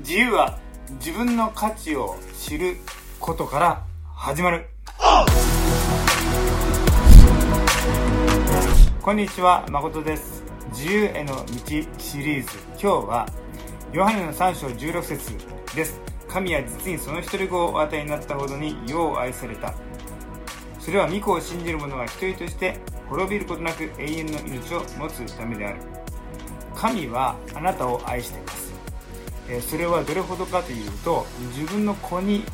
自由は自分の価値を知ることから始まる。こんにちは誠です。自由への道シリーズ。今日はヨハネの3章16節です。神は実にその一人子をお与えになったほどに世を愛された。それは御子を信じる者が一人として滅びることなく永遠の命を持つためである。神はあなたを愛しています。えそれはどれほどかというと自分の子に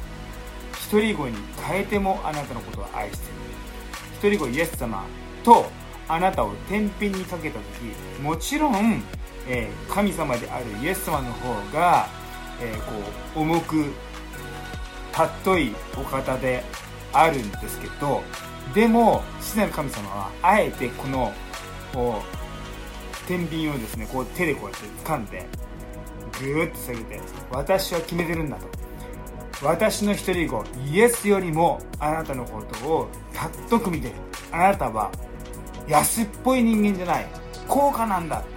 一人子に変えてもあなたのことを愛している。一人子イエス様とあなたを天秤にかけた時もちろん、え、神様であるイエス様の方が、えー、こう重く尊いお方であるんですけどでも父なる神様はあえてこの天秤をですねこう手でこうやって掴んでぐーっと下げて私は決めてるんだと。私の一人子イエスよりもあなたのことを尊く見てる。あなたは安っぽい人間じゃない。高価なんだって。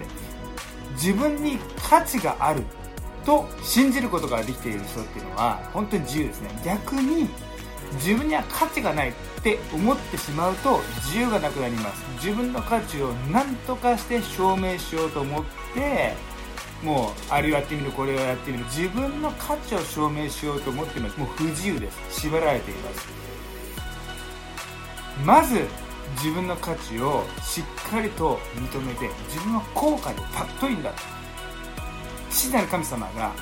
自分に価値があると信じることができている人っていうのは本当に自由ですね。逆に自分には価値がないって思ってしまうと自由がなくなります。自分の価値を何とかして証明しようと思ってもうあれをやってみるこれをやってみる。自分の価値を証明しようと思ってます。もう不自由です。縛られています。まず自分の価値をしっかりと認めて自分は高価で尊いんだ父なる神様が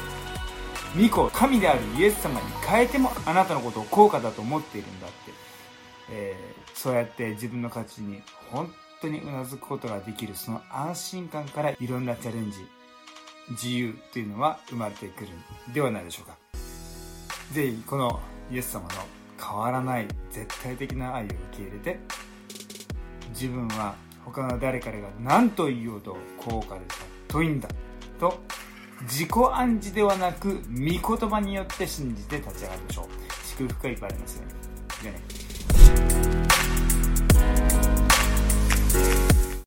御子神であるイエス様に変えてもあなたのことを高価だと思っているんだって、えー、そうやって自分の価値に本当にうなずくことができるその安心感からいろんなチャレンジ自由というのは生まれてくるんではないでしょうか。ぜひこのイエス様の変わらない絶対的な愛を受け入れて自分は他の誰かが何と言おうと高価で尊いんだ。と自己暗示ではなく御言葉によって信じて立ち上がりましょう。祝福がいっぱいありますよね。じゃあね